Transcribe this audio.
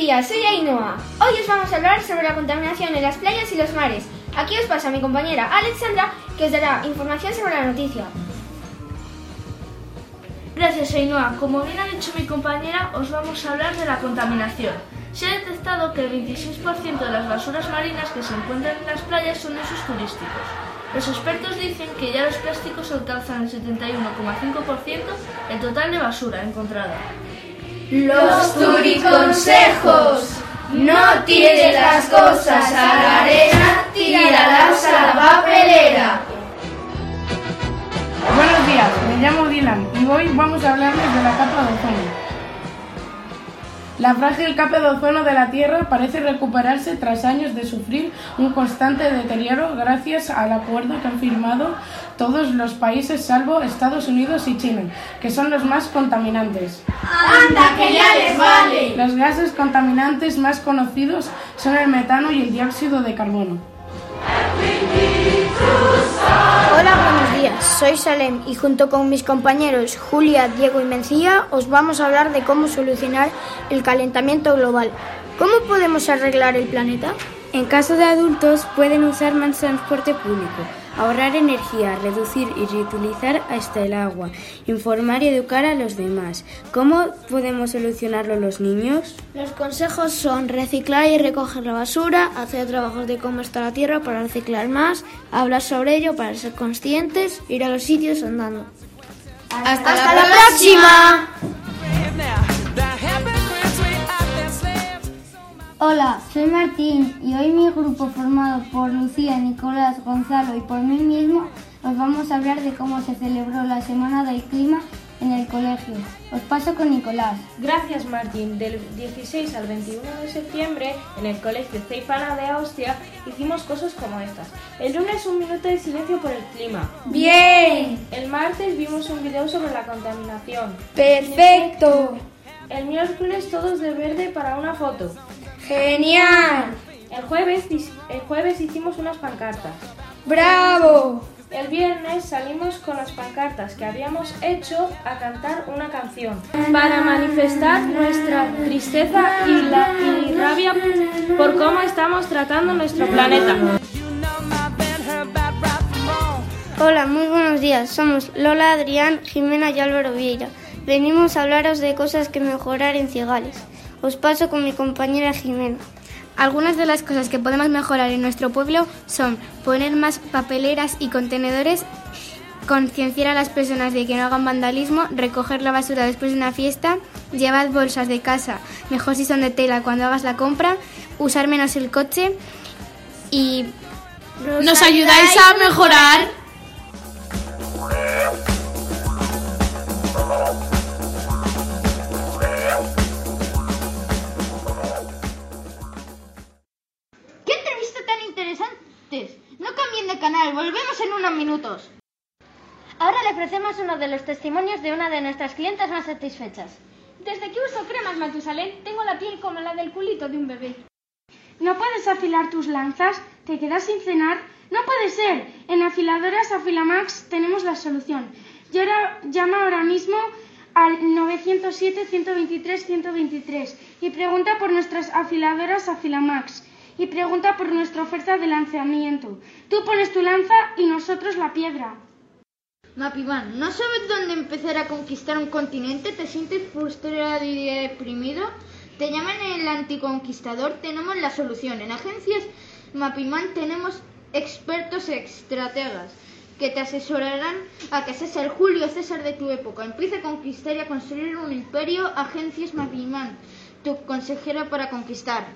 días, soy Ainhoa. Hoy os vamos a hablar sobre la contaminación en las playas y los mares. Aquí os pasa mi compañera Alexandra, que os dará información sobre la noticia. Gracias, Ainhoa. Como bien ha dicho mi compañera, os vamos a hablar de la contaminación. Se ha detectado que el 26% de las basuras marinas que se encuentran en las playas son de usos turísticos. Los expertos dicen que ya los plásticos alcanzan el 71,5% el total de basura encontrada. Los turiconsejos. No tires las cosas a la arena, tíralas a la papelera. Buenos días, me llamo Dylan y hoy vamos a hablarles de la capa de ozono. La frágil capa de ozono de la Tierra parece recuperarse tras años de sufrir un constante deterioro gracias al acuerdo que han firmado todos los países salvo Estados Unidos y China, que son los más contaminantes. ¡Anda, que ya les vale! Los gases contaminantes más conocidos son el metano y el dióxido de carbono. Hola, buenos días. Soy Salem y junto con mis compañeros Julia, Diego y Mencía os vamos a hablar de cómo solucionar el calentamiento global. ¿Cómo podemos arreglar el planeta? En caso de adultos pueden usar más transporte público, ahorrar energía, reducir y reutilizar hasta el agua, informar y educar a los demás. ¿Cómo podemos solucionarlo los niños? Los consejos son reciclar y recoger la basura, hacer trabajos de cómo está la tierra para reciclar más, hablar sobre ello para ser conscientes, ir a los sitios andando. ¡Hasta, la, próxima! Hola, soy Martín y hoy mi grupo formado por Lucía, Nicolás, Gonzalo y por mí mismo os vamos a hablar de cómo se celebró la Semana del Clima en el colegio. Os paso con Nicolás. Gracias Martín. Del 16 al 21 de septiembre en el colegio Ceipana de Austria hicimos cosas como estas. El lunes un minuto de silencio por el clima. ¡Bien! El martes vimos un video sobre la contaminación. ¡Perfecto! El miércoles todos de verde para una foto. ¡Genial! El jueves, el jueves hicimos unas pancartas. ¡Bravo! El viernes salimos con las pancartas que habíamos hecho a cantar una canción para manifestar nuestra tristeza y, la, y rabia por cómo estamos tratando nuestro planeta. Hola, muy buenos días. Somos Lola, Adrián, Jimena y Álvaro Vieira. Venimos a hablaros de cosas que mejorar en Cigales. Os paso con mi compañera Jimena. Algunas de las cosas que podemos mejorar en nuestro pueblo son poner más papeleras y contenedores, concienciar a las personas de que no hagan vandalismo, recoger la basura después de una fiesta, llevar bolsas de casa, mejor si son de tela cuando hagas la compra, usar menos el coche y... ¿Nos ayudáis a mejorar? Cambien de canal, volvemos en unos minutos. Ahora le ofrecemos uno de los testimonios de una de nuestras clientas más satisfechas. Desde que uso cremas Matusalén, tengo la piel como la del culito de un bebé. ¿No puedes afilar tus lanzas? ¿Te quedas sin cenar? ¡No puede ser! En Afiladoras Afilamax tenemos la solución. llama ahora mismo al 907-123-123 y pregunta por nuestras afiladoras Afilamax y pregunta por nuestra oferta de lanzamiento. Tú pones tu lanza y nosotros la piedra. Mapivan, ¿no sabes dónde empezar a conquistar un continente? ¿Te sientes frustrado y deprimido? ¿Te llaman el anticonquistador? Tenemos la solución. En agencias Mapiman tenemos expertos estrategas que te asesorarán a que seas el Julio César de tu época. Empieza a conquistar y a construir un imperio. Agencias Mapiman, tu consejera para conquistar.